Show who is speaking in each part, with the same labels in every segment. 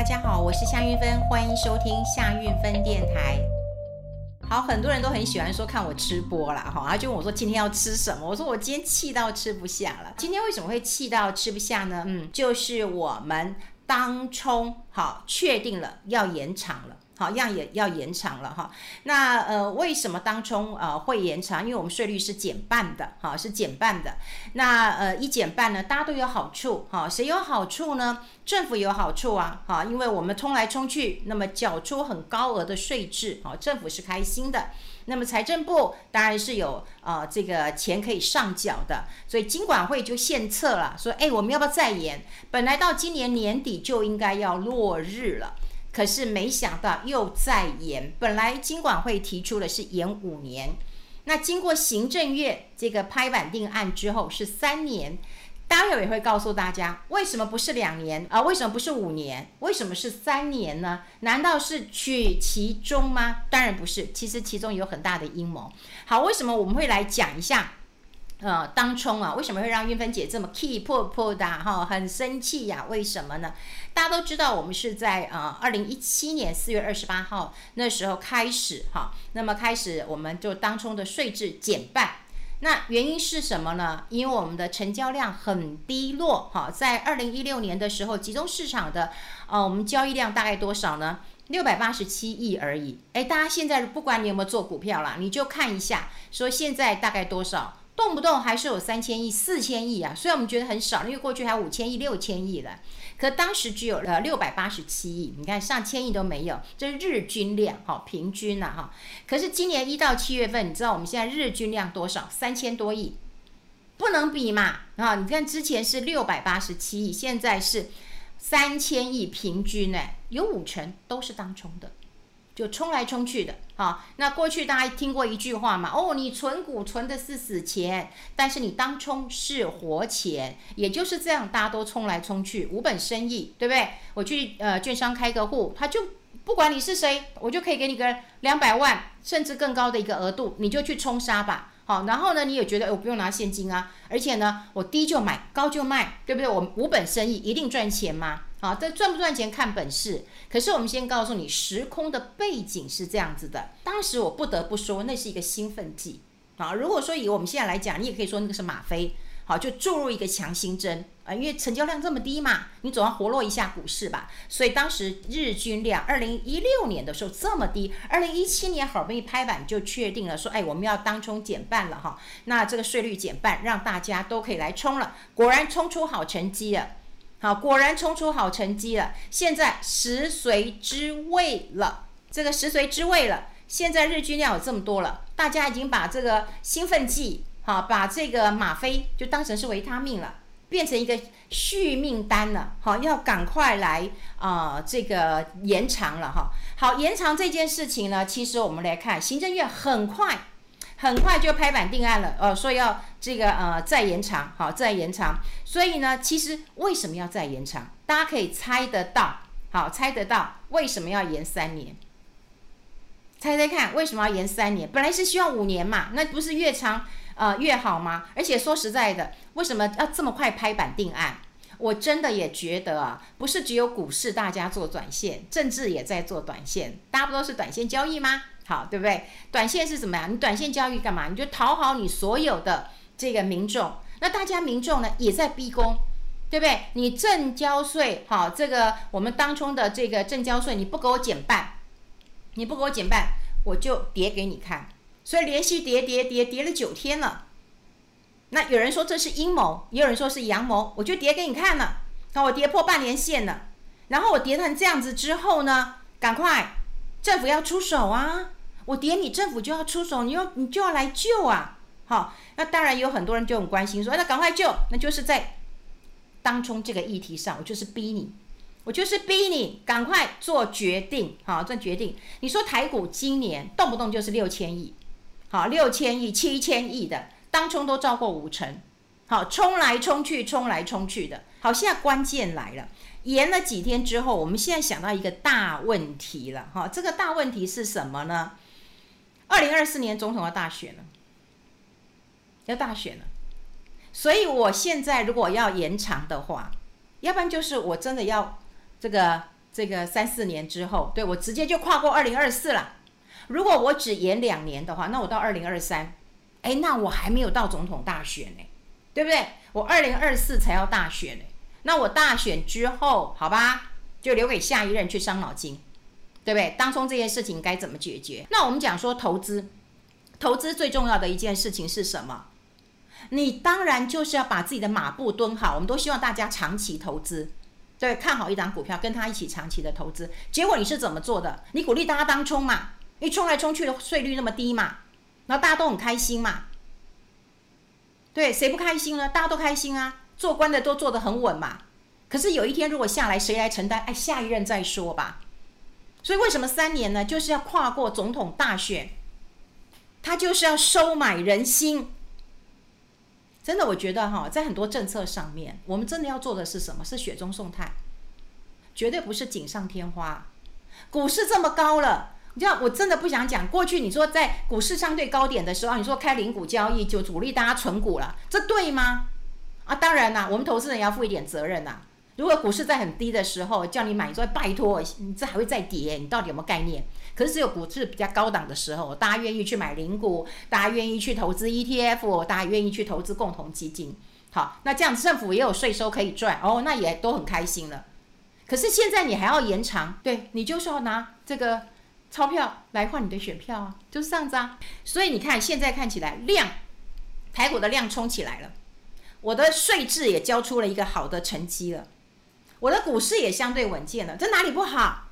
Speaker 1: 大家好，我是夏运芬，欢迎收听夏运芬电台。好，很多人都很喜欢说看我吃播啦，哈，然后就问我说今天要吃什么？我说我今天气到吃不下了。今天为什么会气到吃不下呢？嗯，就是我们当冲好确定了要延长了。好，样也要延长了哈。那呃，为什么当中呃会延长？因为我们税率是减半的，哈，是减半的。那呃一减半呢，大家都有好处，哈，谁有好处呢？政府有好处啊，哈，因为我们冲来冲去，那么缴出很高额的税制，哈，政府是开心的。那么财政部当然是有呃这个钱可以上缴的，所以金管会就献策了，说，哎，我们要不要再延？本来到今年年底就应该要落日了。可是没想到又再延，本来金管会提出的是延五年，那经过行政院这个拍板定案之后是三年，待会也会告诉大家为什么不是两年啊？为什么不是五年？为什么是三年呢？难道是取其中吗？当然不是，其实其中有很大的阴谋。好，为什么我们会来讲一下？呃，当冲啊，为什么会让韵芬姐这么气破破的哈？很生气呀？为什么呢？大家都知道，我们是在呃二零一七年四月二十八号那时候开始哈，那么开始我们就当冲的税制减半。那原因是什么呢？因为我们的成交量很低落哈，在二零一六年的时候，集中市场的呃我们交易量大概多少呢？六百八十七亿而已。诶，大家现在不管你有没有做股票啦，你就看一下，说现在大概多少？动不动还是有三千亿、四千亿啊！虽然我们觉得很少，因为过去还有五千亿、六千亿了，可当时只有呃六百八十七亿，你看上千亿都没有，这是日均量哈，平均呐哈。可是今年一到七月份，你知道我们现在日均量多少？三千多亿，不能比嘛啊！你看之前是六百八十七亿，现在是三千亿，平均呢有五成都是当冲的。就冲来冲去的，好，那过去大家听过一句话嘛？哦，你存股存的是死钱，但是你当冲是活钱，也就是这样，大家都冲来冲去，无本生意，对不对？我去呃券商开个户，他就不管你是谁，我就可以给你个两百万，甚至更高的一个额度，你就去冲杀吧，好，然后呢，你也觉得、我不用拿现金啊，而且呢，我低就买，高就卖，对不对？我无本生意一定赚钱吗？好，这赚不赚钱看本事。可是我们先告诉你，时空的背景是这样子的。当时我不得不说，那是一个兴奋剂。好，如果说以我们现在来讲，你也可以说那个是吗啡。好，就注入一个强心针啊，因为成交量这么低嘛，你总要活络一下股市吧。所以当时日均量，二零一六年的时候这么低，二零一七年好不容易拍板就确定了，说哎，我们要当冲减半了哈。那这个税率减半，让大家都可以来冲了。果然冲出好成绩了。好，果然冲出好成绩了。现在食髓知味了，这个食髓知味了。现在日均量有这么多了，大家已经把这个兴奋剂，好，把这个吗啡就当成是维他命了，变成一个续命单了。好，要赶快来啊、这个延长了哈。好，延长这件事情呢，其实我们来看，行政院很快。很快就拍板定案了，呃，说要这个呃再延长，好，再延长。所以呢，其实为什么要再延长？大家可以猜得到，好，猜得到为什么要延三年？猜猜看，为什么要延三年？本来是希望五年嘛，那不是越长呃越好吗？而且说实在的，为什么要这么快拍板定案？我真的也觉得啊，不是只有股市大家做短线，政治也在做短线，大家不都是短线交易吗？好，对不对？短线是怎么样？你短线交易干嘛？你就讨好你所有的这个民众。那大家民众呢，也在逼宫，对不对？你证交税，好，这个我们当中的这个证交税，你不给我减半，你不给我减半，我就叠给你看。所以连续跌跌跌跌了九天了。那有人说这是阴谋，也有人说是阳谋，我就跌给你看了。那我跌破半年线了，然后我跌成这样子之后呢，赶快政府要出手啊！我跌你，政府就要出手，你要你就要来救啊！好，那当然有很多人就很关心说，那赶快救，那就是在当冲这个议题上，我就是逼你，我就是逼你赶快做决定，好，做决定。你说台股今年动不动就是六千亿，好，六千亿、七千亿的当冲都超过五成，好，冲来冲去，冲来冲去的。好，现在关键来了，延了几天之后，我们现在想到一个大问题了，哈，这个大问题是什么呢？二零二四年总统要大选了，要大选了，所以我现在如果要延长的话，要不然就是我真的要这个这这个三四年之后，对，我直接就跨过二零二四了。如果我只延两年的话，那我到二零二三，哎，那我还没有到总统大选呢，对不对？我二零二四才要大选呢，那我大选之后，好吧，就留给下一任去伤脑筋，对不对？当中这件事情该怎么解决？那我们讲说投资，投资最重要的一件事情是什么？你当然就是要把自己的马步蹲好。我们都希望大家长期投资，对，看好一档股票，跟他一起长期的投资。结果你是怎么做的？你鼓励大家当冲嘛？一冲来冲去的税率那么低嘛？然后大家都很开心嘛？对，谁不开心呢？大家都开心啊，做官的都做得很稳嘛。可是有一天如果下来，谁来承担？哎，下一任再说吧。所以为什么三年呢？就是要跨过总统大选，他就是要收买人心。真的，我觉得哈，在很多政策上面，我们真的要做的是什么？是雪中送炭，绝对不是锦上添花。股市这么高了，你知道，我真的不想讲。过去你说在股市相对高点的时候，你说开零股交易就鼓励大家存股了，这对吗？啊，当然啦，我们投资人要负一点责任呐。如果股市在很低的时候叫你买，你说拜托，你这还会再跌，你到底有没有概念？可是只有股市比较高档的时候，大家愿意去买零股，大家愿意去投资 ETF，大家愿意去投资共同基金。好，那这样政府也有税收可以赚哦，那也都很开心了。可是现在你还要延长，对，你就是要拿这个钞票来换你的选票啊，就是这样子啊。所以你看现在看起来量，台股的量冲起来了，我的税制也交出了一个好的成绩了，我的股市也相对稳健了，这哪里不好？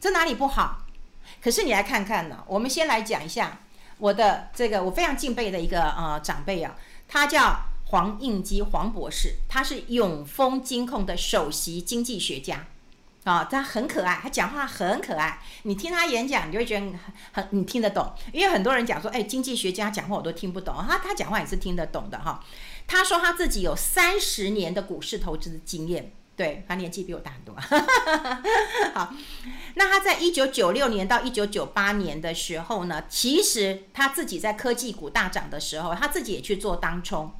Speaker 1: 这哪里不好？可是你来看看呢，我们先来讲一下我的这个我非常敬佩的一个呃长辈啊，他叫黄应基黄博士，他是永丰金控的首席经济学家啊，他很可爱，他讲话很可爱，你听他演讲，你就会觉得很很你听得懂，因为很多人讲说，哎，经济学家讲话我都听不懂，他他讲话也是听得懂的哈。他说他自己有三十年的股市投资经验。对，他年纪比我大很多。好，那他在一九九六年到一九九八年的时候呢，其实他自己在科技股大涨的时候，他自己也去做当冲。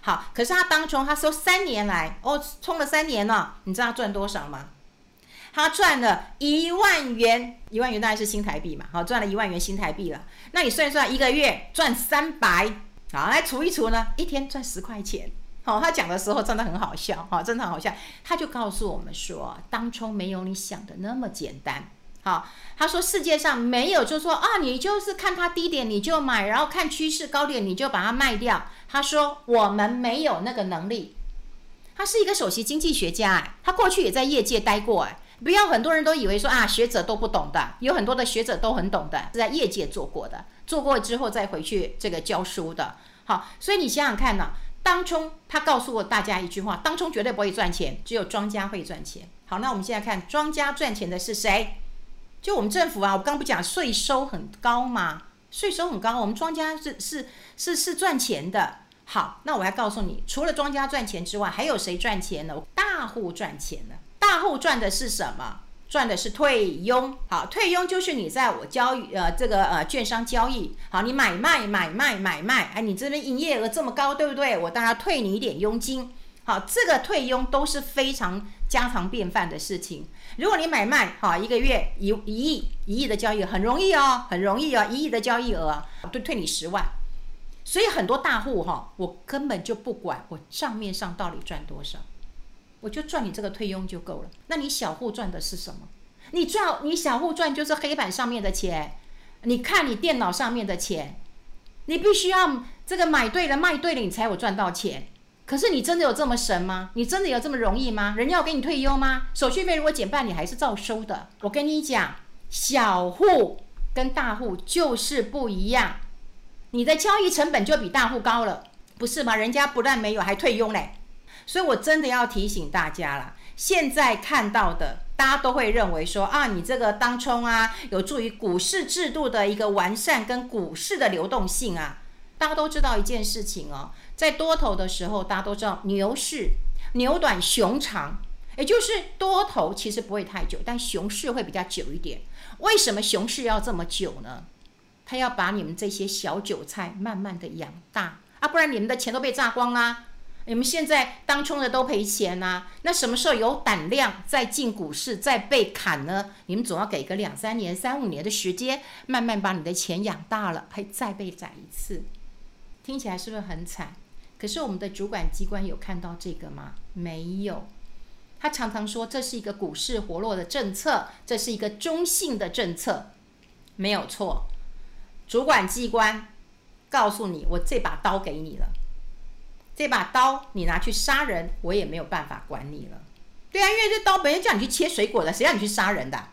Speaker 1: 好，可是他当冲，他说三年来，哦，冲了三年了，你知道他赚多少吗？他赚了一万元，一万元大概是新台币嘛，好，赚了一万元新台币了。那你算一算，一个月赚三百，好，来除一除呢，一天赚十块钱。好，他讲的时候真的很好笑，哈，真的很好笑。他就告诉我们说，当初没有你想的那么简单。好，他说世界上没有，就说啊，你就是看它低点你就买，然后看趋势高点你就把它卖掉。他说我们没有那个能力。他是一个首席经济学家，哎，他过去也在业界待过，哎，不要很多人都以为说啊，学者都不懂的，有很多的学者都很懂的，是在业界做过的，做过之后再回去这个教书的。好，所以你想想看呢。当冲，他告诉过大家一句话：当冲绝对不会赚钱，只有庄家会赚钱。好，那我们现在看庄家赚钱的是谁？就我们政府啊！我刚不讲税收很高吗？税收很高，我们庄家是是是是赚钱的。好，那我还告诉你，除了庄家赚钱之外，还有谁赚钱呢？大户赚钱呢？大户赚的是什么？赚的是退佣，好，退佣就是你在我交易，呃，这个呃，券商交易，好，你买卖买卖买卖，哎，你这边营业额这么高，对不对？我当然退你一点佣金，好，这个退佣都是非常家常便饭的事情。如果你买卖，好，一个月一一亿一亿的交易很容易哦，很容易哦，一亿的交易额，就退你十万。所以很多大户哈，我根本就不管我账面上到底赚多少。我就赚你这个退佣就够了。那你小户赚的是什么？你赚你小户赚就是黑板上面的钱，你看你电脑上面的钱，你必须要这个买对了卖对了，你才有赚到钱。可是你真的有这么神吗？你真的有这么容易吗？人家要给你退佣吗？手续费如果减半，你还是照收的。我跟你讲，小户跟大户就是不一样，你的交易成本就比大户高了，不是吗？人家不但没有，还退佣嘞。所以，我真的要提醒大家了。现在看到的，大家都会认为说啊，你这个当冲啊，有助于股市制度的一个完善跟股市的流动性啊。大家都知道一件事情哦，在多头的时候，大家都知道牛市牛短熊长，也就是多头其实不会太久，但熊市会比较久一点。为什么熊市要这么久呢？他要把你们这些小韭菜慢慢的养大啊，不然你们的钱都被榨光啦。你们现在当冲的都赔钱呐、那什么时候有胆量再进股市再被砍呢？你们总要给个两三年、三五年的时间，慢慢把你的钱养大了，还再被宰一次，听起来是不是很惨？可是我们的主管机关有看到这个吗？没有。他常常说这是一个股市活络的政策，这是一个中性的政策，没有错。主管机关告诉你，我这把刀给你了。这把刀你拿去杀人，我也没有办法管你了。对啊，因为这刀本来叫你去切水果的，谁让你去杀人的？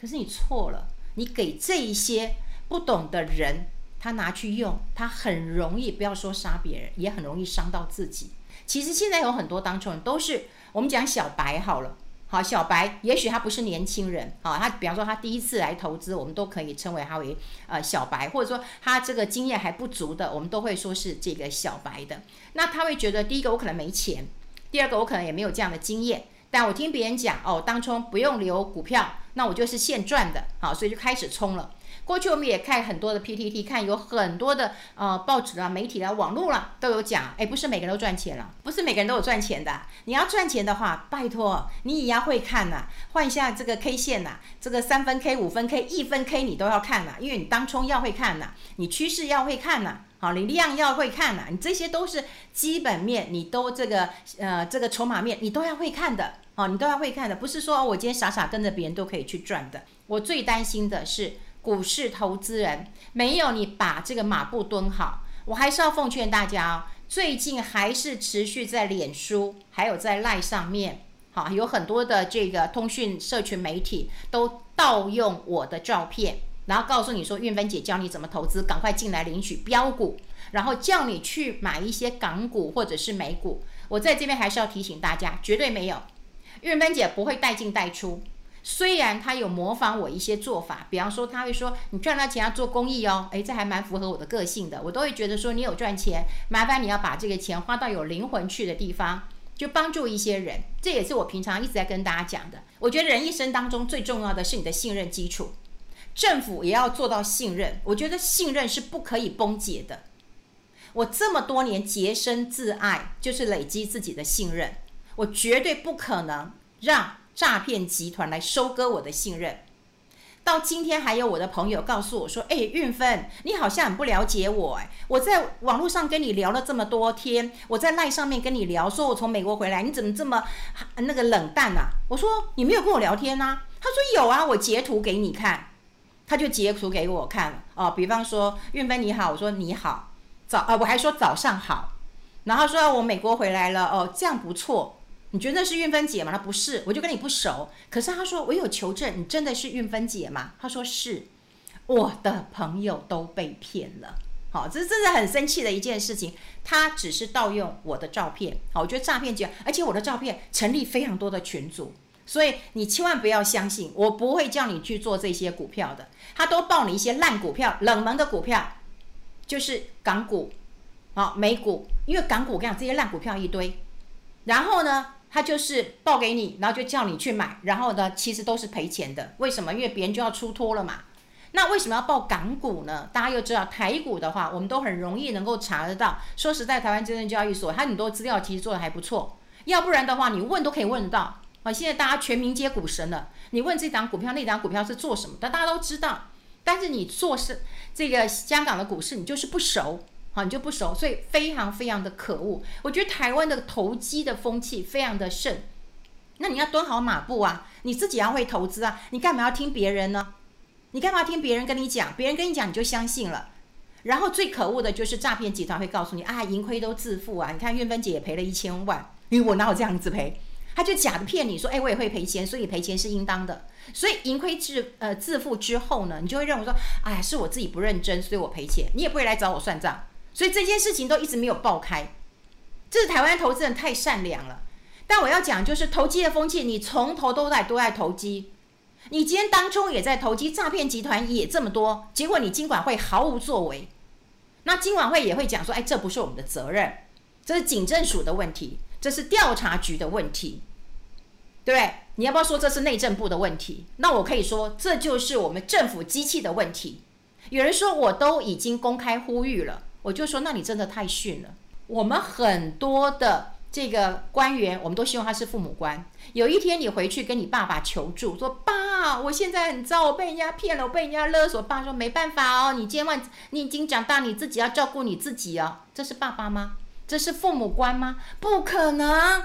Speaker 1: 可是你错了，你给这一些不懂的人，他拿去用，他很容易不要说杀别人，也很容易伤到自己。其实现在有很多当冲人都是我们讲小白好了。好，小白也许他不是年轻人，好，他比方说他第一次来投资，我们都可以称为他为呃小白，或者说他这个经验还不足的，我们都会说是这个小白的。那他会觉得，第一个我可能没钱，第二个我可能也没有这样的经验，但我听别人讲哦，当冲不用留股票，那我就是现赚的，好，所以就开始冲了。过去我们也看很多的 PTT，看有很多的呃报纸啊、媒体啊、网络啦都有讲，哎，不是每个人都赚钱了，不是每个人都有赚钱的。你要赚钱的话，拜托你也要会看呐、啊，换一下这个 K 线呐、啊，这个三分 K、五分 K、一分 K 你都要看呐、因为你当冲要会看呐、你趋势要会看呐、好，你量要会看呐、你这些都是基本面，你都这个呃这个筹码面你都要会看的，哦，你都要会看的，不是说我今天傻傻跟着别人都可以去赚的。我最担心的是。股市投资人没有你把这个马步蹲好，我还是要奉劝大家哦，最近还是持续在脸书还有在赖上面，好，有很多的这个通讯社群媒体都盗用我的照片，然后告诉你说韵芬姐教你怎么投资，赶快进来领取标股，然后叫你去买一些港股或者是美股。我在这边还是要提醒大家，绝对没有，韵芬姐不会带进带出。虽然他有模仿我一些做法，比方说他会说你赚到钱要做公益哦，诶，这还蛮符合我的个性的，我都会觉得说你有赚钱，麻烦你要把这个钱花到有灵魂去的地方，就帮助一些人。这也是我平常一直在跟大家讲的。我觉得人一生当中最重要的是你的信任基础，政府也要做到信任。我觉得信任是不可以崩解的。我这么多年洁身自爱，就是累积自己的信任，我绝对不可能让。诈骗集团来收割我的信任，到今天还有我的朋友告诉我说：“哎，运芬，你好像很不了解我哎，我在网络上跟你聊了这么多天，我在赖上面跟你聊，说我从美国回来，你怎么这么那个冷淡啊？”我说：“你没有跟我聊天啊？”他说：“有啊，我截图给你看。”他就截图给我看哦，比方说：“运芬你好。”我说：“你好，早啊，我还说早上好。”然后说：“我美国回来了哦，这样不错。”你觉得那是韵芬姐吗？她不是，我就跟你不熟。可是她说我有求证，你真的是韵芬姐吗？她说是，我的朋友都被骗了。好，这是真的很生气的一件事情。他只是盗用我的照片。好，我觉得诈骗就，而且我的照片成立非常多的群组，所以你千万不要相信，我不会叫你去做这些股票的。他都报你一些烂股票、冷门的股票，就是港股、好美股，因为港股我跟你讲这些烂股票一堆，然后呢？他就是报给你，然后就叫你去买，然后呢，其实都是赔钱的。为什么？因为别人就要出脱了嘛。那为什么要报港股呢？大家又知道台股的话，我们都很容易能够查得到。说实在，台湾证券交易所它很多资料其实做得还不错。要不然的话，你问都可以问得到。啊，现在大家全民皆股神了，你问这档股票、那档股票是做什么的，大家都知道。但是你做是这个香港的股市，你就是不熟。好，你就不熟，所以非常非常的可恶。我觉得台湾的投机的风气非常的盛，那你要蹲好马步啊，你自己要会投资啊，你干嘛要听别人呢？你干嘛听别人跟你讲？别人跟你讲你就相信了。然后最可恶的就是诈骗集团会告诉你啊，盈亏都自负啊。你看运芬姐也赔了一千万，因为我哪有这样子赔？他就假的骗你说，哎，我也会赔钱，所以赔钱是应当的。所以盈亏自呃自负之后呢，你就会认为说，哎，是我自己不认真，所以我赔钱，你也不会来找我算账。所以这件事情都一直没有爆开，这是台湾投资人太善良了。但我要讲就是投机的风气，你从头都在都在投机，你今天当中也在投机，诈骗集团也这么多，结果你金管会毫无作为。那金管会也会讲说，哎，这不是我们的责任，这是警政署的问题，这是调查局的问题，对不对？你要不要说这是内政部的问题？那我可以说，这就是我们政府机器的问题。有人说我都已经公开呼吁了。我就说，那你真的太逊了。我们很多的这个官员，我们都希望他是父母官。有一天你回去跟你爸爸求助，说：“爸，我现在很糟，我被人家骗了，我被人家勒索。”爸说：“没办法哦，你千万你已经长大，你自己要照顾你自己哦。”这是爸爸吗？这是父母官吗？不可能，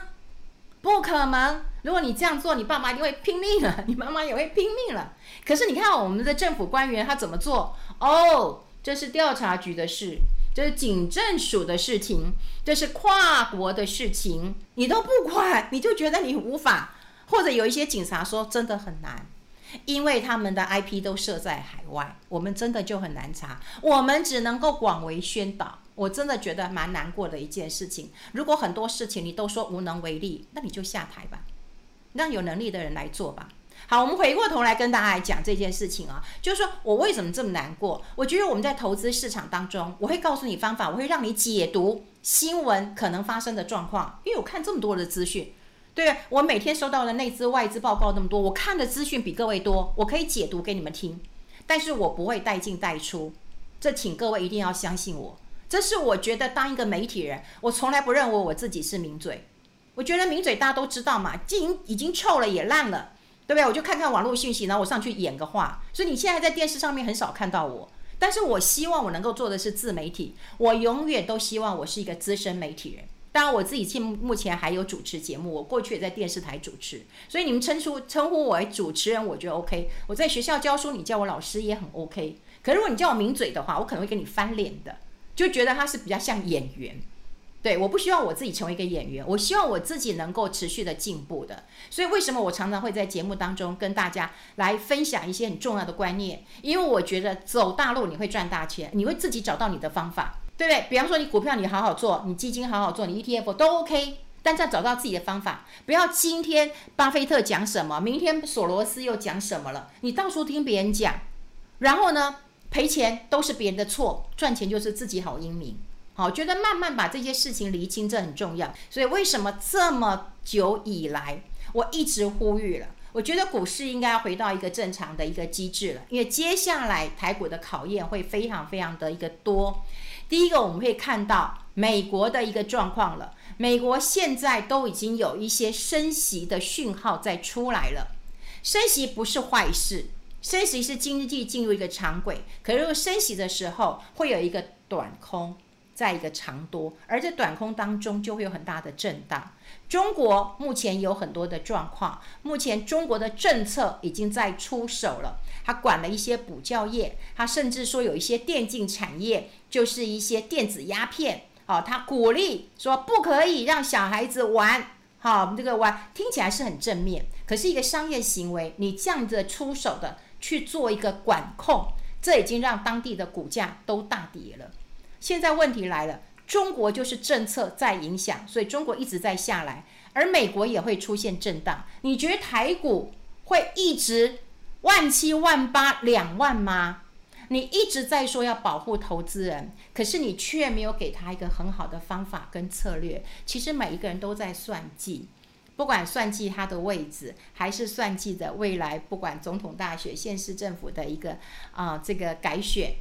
Speaker 1: 不可能！如果你这样做，你爸妈一定会拼命了，你妈妈也会拼命了。可是你看我们的政府官员他怎么做？哦，这是调查局的事，这是警政署的事情，这是跨国的事情，你都不管，你就觉得你无法。或者有一些警察说真的很难，因为他们的 IP 都设在海外，我们真的就很难查，我们只能够广为宣导。我真的觉得蛮难过的一件事情。如果很多事情你都说无能为力，那你就下台吧，让有能力的人来做吧。好，我们回过头来跟大家来讲这件事情啊，就是说我为什么这么难过？我觉得我们在投资市场当中，我会告诉你方法，我会让你解读新闻可能发生的状况，因为我看这么多的资讯，对，我每天收到的内资外资报告那么多，我看的资讯比各位多，我可以解读给你们听，但是我不会带进带出，这请各位一定要相信我。这是我觉得当一个媒体人，我从来不认为我自己是名嘴。我觉得名嘴大家都知道嘛，已经已经臭了也烂了，对不对？我就看看网络讯息，然后我上去演个话。所以你现在在电视上面很少看到我，但是我希望我能够做的是自媒体。我永远都希望我是一个资深媒体人。当然我自己现目前还有主持节目，我过去也在电视台主持，所以你们称呼称呼我为主持人，我觉得 OK。我在学校教书，你叫我老师也很 OK。可如果你叫我名嘴的话，我可能会跟你翻脸的。就觉得他是比较像演员，对，我不希望我自己成为一个演员，我希望我自己能够持续的进步的。所以为什么我常常会在节目当中跟大家来分享一些很重要的观念？因为我觉得走大路你会赚大钱，你会自己找到你的方法，对不对？比方说你股票你好好做，你基金好好做，你 ETF 都 OK，但要找到自己的方法，不要今天巴菲特讲什么，明天索罗斯又讲什么了，你到处听别人讲，然后呢？赔钱都是别人的错，赚钱就是自己好英明。好，觉得慢慢把这些事情厘清，这很重要。所以为什么这么久以来，我一直呼吁了，我觉得股市应该要回到一个正常的一个机制了，因为接下来台股的考验会非常非常的一个多。第一个，我们会看到美国的一个状况了，美国现在都已经有一些升息的讯号在出来了，升息不是坏事。升息是经济进入一个长轨，可是如果升息的时候会有一个短空，在一个长多，而这短空当中就会有很大的震荡。中国目前有很多的状况，目前中国的政策已经在出手了，他管了一些补教业，他甚至说有一些电竞产业，就是一些电子鸦片，哦，他鼓励说不可以让小孩子玩，好，这个玩听起来是很正面，可是一个商业行为，你这样子出手的。去做一个管控，这已经让当地的股价都大跌了。现在问题来了，中国就是政策在影响，所以中国一直在下来，而美国也会出现震荡。你觉得台股会一直万七万八两万吗？你一直在说要保护投资人，可是你却没有给他一个很好的方法跟策略。其实每一个人都在算计。不管算计他的位置，还是算计着未来，不管总统大选、县市政府的一个啊、这个改选，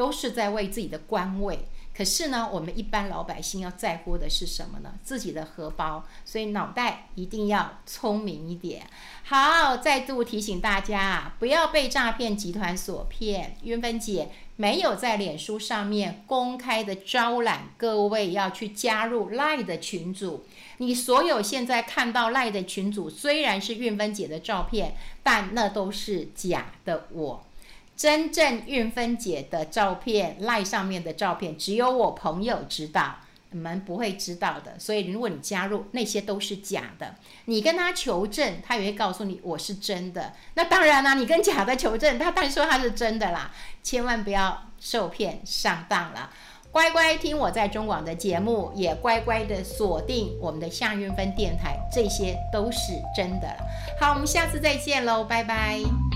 Speaker 1: 都是在为自己的官位。可是呢，我们一般老百姓要在乎的是什么呢？自己的荷包。所以脑袋一定要聪明一点。好，再度提醒大家啊，不要被诈骗集团所骗。云芬姐没有在脸书上面公开的招揽各位要去加入赖的群组。你所有现在看到赖的群组，虽然是云芬姐的照片，但那都是假的我。真正运芬姐的照片，赖上面的照片，只有我朋友知道，你们不会知道的。所以如果你加入，那些都是假的。你跟他求证，他也会告诉你我是真的。那当然啦，你跟假的求证，他当然说他是真的啦。千万不要受骗上当了。乖乖听我在中广的节目，也乖乖的锁定我们的夏运芬电台，这些都是真的了。好，我们下次再见喽，拜拜。